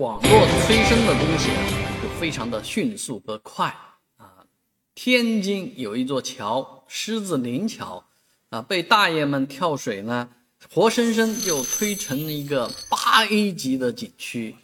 网络催生的东西就非常的迅速和快啊！天津有一座桥，狮子林桥，啊，被大爷们跳水呢，活生生就推成了一个八 A 级的景区。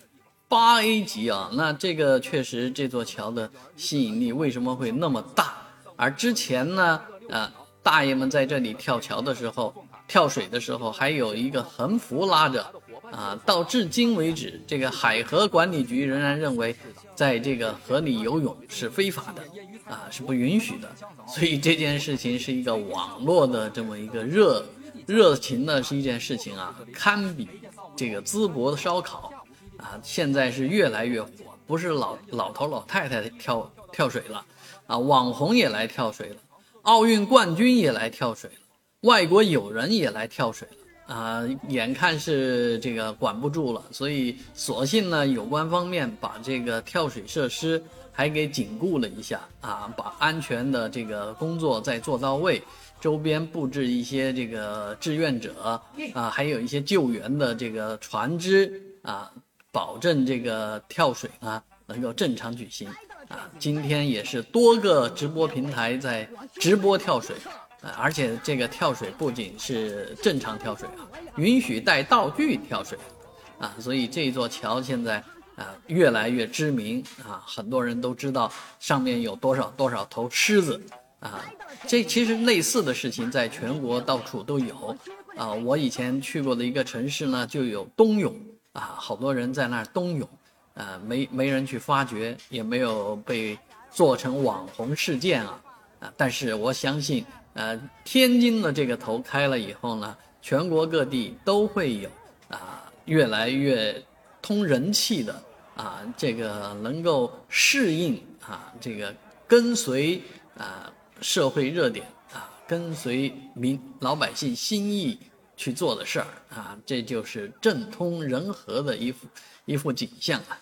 八 A 级啊，那这个确实这座桥的吸引力为什么会那么大？而之前呢，啊，大爷们在这里跳桥的时候，跳水的时候，还有一个横幅拉着。啊，到至今为止，这个海河管理局仍然认为，在这个河里游泳是非法的，啊，是不允许的。所以这件事情是一个网络的这么一个热热情的是一件事情啊，堪比这个淄博的烧烤，啊，现在是越来越火，不是老老头老太太跳跳水了，啊，网红也来跳水了，奥运冠军也来跳水了，外国友人也来跳水了。啊，眼看是这个管不住了，所以索性呢，有关方面把这个跳水设施还给紧固了一下啊，把安全的这个工作再做到位，周边布置一些这个志愿者啊，还有一些救援的这个船只啊，保证这个跳水呢能够正常举行啊。今天也是多个直播平台在直播跳水。而且这个跳水不仅是正常跳水啊，允许带道具跳水，啊，所以这座桥现在啊越来越知名啊，很多人都知道上面有多少多少头狮子啊。这其实类似的事情在全国到处都有啊。我以前去过的一个城市呢，就有冬泳啊，好多人在那儿冬泳啊，没没人去发掘，也没有被做成网红事件啊但是我相信。呃，天津的这个头开了以后呢，全国各地都会有啊，越来越通人气的啊，这个能够适应啊，这个跟随啊社会热点啊，跟随民老百姓心意去做的事儿啊，这就是政通人和的一幅一幅景象啊。